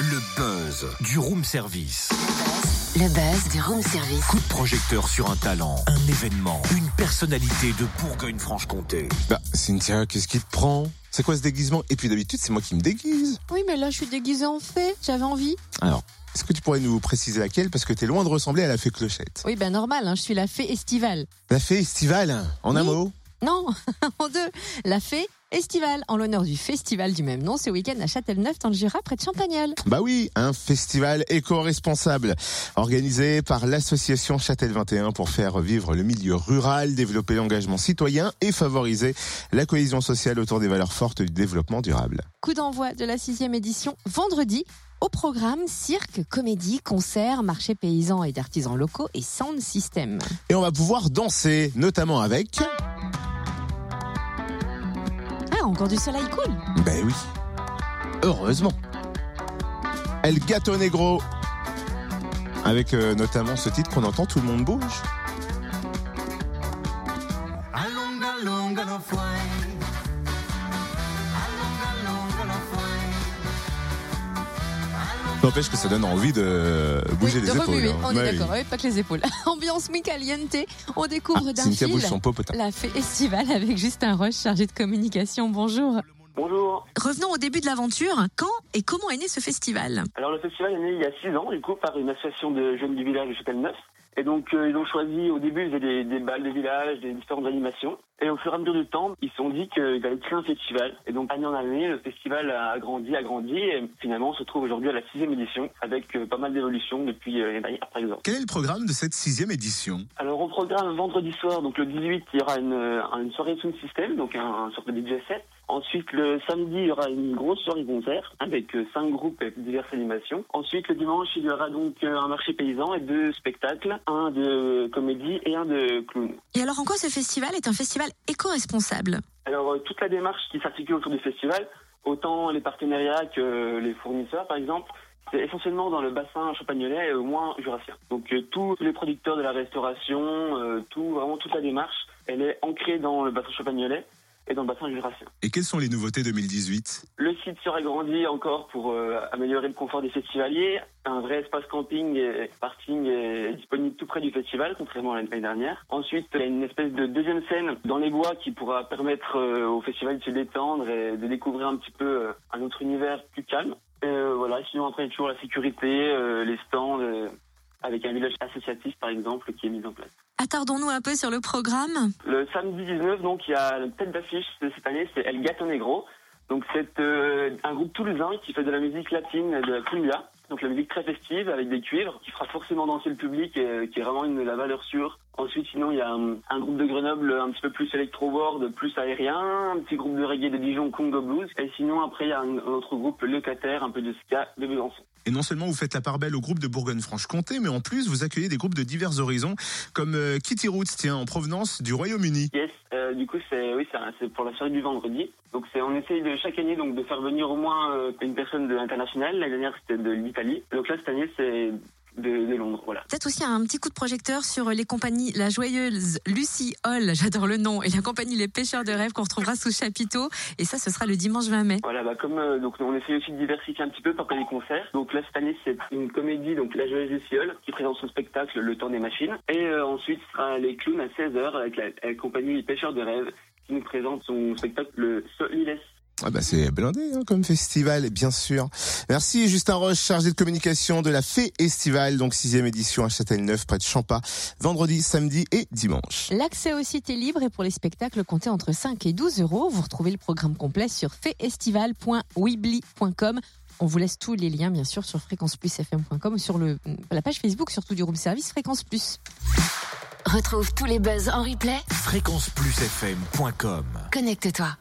Le buzz du room service. Le buzz du room service. Coup de projecteur sur un talent, un événement, une personnalité de Bourgogne-Franche-Comté. Bah, Cynthia, qu'est-ce qui te prend? C'est quoi ce déguisement? Et puis d'habitude, c'est moi qui me déguise. Oui, mais là, je suis déguisée en fée. J'avais envie. Alors, est-ce que tu pourrais nous préciser laquelle? Parce que t'es loin de ressembler à la fée Clochette. Oui, ben normal, hein, je suis la fée estivale. La fée estivale, en un mot? Non, en deux. La fée estivale, en l'honneur du festival du même nom, ce week-end à Châtelneuf, dans le Jura, près de Champagnol. Bah oui, un festival éco-responsable organisé par l'association Châtel 21 pour faire vivre le milieu rural, développer l'engagement citoyen et favoriser la cohésion sociale autour des valeurs fortes du développement durable. Coup d'envoi de la sixième édition vendredi. Au programme, cirque, comédie, concerts, marché paysans et d'artisans locaux et sound system. Et on va pouvoir danser, notamment avec... Encore du soleil cool. Ben oui. Heureusement. El Gato Negro. Avec euh, notamment ce titre qu'on entend, tout le monde bouge. N'empêche que ça donne envie de bouger Oui, les de épaules. remuer, hein. on Ouais, est oui. d'accord, oui, pas que les épaules. Ambiance mi caliente, on découvre Ah, d'un fil la fée estivale avec Justin Roche, chargé de communication. Bonjour. Bonjour. Revenons au début de l'aventure. Quand et comment est né ce festival? Alors le festival est né il y a six ans, du coup, par une association de jeunes du village de Châtelneuf. Et donc euh, ils ont choisi, au début, ils faisaient des, des balles de village, des différentes animations. Et au fur et à mesure du temps, ils se sont dit qu'ils allaient créer un festival. Et donc année en année, le festival a grandi, a grandi. Et finalement, on se trouve aujourd'hui à la sixième édition, avec euh, pas mal d'évolutions depuis euh, l'année dernière, par exemple. Quel est le programme de cette sixième édition? Alors au programme vendredi soir, donc le 18, il y aura une, euh, une soirée Sound System, donc un, un sorte de DJ set. Ensuite le samedi, il y aura une grosse soirée concert avec euh, cinq groupes et diverses animations. Ensuite le dimanche, il y aura donc euh, un marché paysan et deux spectacles, un de comédie et un de clown. Et alors en quoi ce festival est un festival éco-responsable? Alors euh, toute la démarche qui s'articule autour du festival, autant les partenariats que les fournisseurs par exemple, c'est essentiellement dans le bassin champagnolais et au moins jurassien. Donc euh, tous les producteurs de la restauration, euh, tout vraiment toute la démarche, elle est ancrée dans le bassin champagnolais et dans le bassin jurassien. Et quelles sont les nouveautés 2018 Le site sera grandi encore pour euh, améliorer le confort des festivaliers. Un vrai espace camping et parking est disponible tout près du festival, contrairement à l'année dernière. Ensuite, il y a une espèce de deuxième scène dans les bois qui pourra permettre euh, au festival de se détendre et de découvrir un petit peu euh, un autre univers plus calme. Voilà, sinon après, toujours la sécurité, les stands, avec un village associatif par exemple qui est mis en place. Attardons-nous un peu sur le programme. Le samedi 19, donc, il y a la tête d'affiche de cette année, c'est El Gato Negro. Donc, c'est euh, un groupe toulousain qui fait de la musique latine de la cumbia. Donc, la musique très festive avec des cuivres qui fera forcément danser le public et qui est vraiment une, la valeur sûre. Ensuite, sinon, il y a un, un groupe de Grenoble un petit peu plus électro-world, plus aérien. Un petit groupe de reggae de Dijon, Congo Blues. Et sinon, après, il y a un, un autre groupe locataire, un peu de ska, de Besançon. Et non seulement vous faites la part belle au groupe de Bourgogne-Franche-Comté, mais en plus vous accueillez des groupes de divers horizons, comme euh, Kitty Roots, tiens, en provenance du Royaume-Uni. Yes, euh, du coup c'est oui c'est pour la soirée du vendredi. Donc c'est on essaye de chaque année donc de faire venir au moins euh, une personne de l'international. L'année dernière c'était de l'Italie. Donc là cette année c'est de, de Londres, voilà. Peut-être aussi un petit coup de projecteur sur les compagnies La Joyeuse, Lucie Hall, j'adore le nom, et la compagnie Les Pêcheurs de Rêve qu'on retrouvera sous chapiteau. Et ça, ce sera le dimanche 20 mai. Voilà, bah comme euh, donc on essaye aussi de diversifier un petit peu par les concerts. Donc là cette année c'est une comédie donc La Joyeuse du Ciel qui présente son spectacle Le Temps des Machines. Et euh, ensuite ce sera les clowns à 16h avec la, la compagnie Les Pêcheurs de Rêve qui nous présente son spectacle Le Solilès. Ah bah c'est blindé hein, comme festival, bien sûr. Merci Justin Roche, chargé de communication de la Fée Estivale, donc sixième édition à Châtelneuf, près de Champa, vendredi, samedi et dimanche. L'accès au site est libre et pour les spectacles comptés entre 5 et 12 euros, vous retrouvez le programme complet sur faitestival.weebly.com. On vous laisse tous les liens, bien sûr, sur fréquenceplusfm.com, sur le, la page Facebook, surtout du room service Fréquence Plus. Retrouve tous les buzz en replay. Fréquenceplusfm.com Connecte-toi.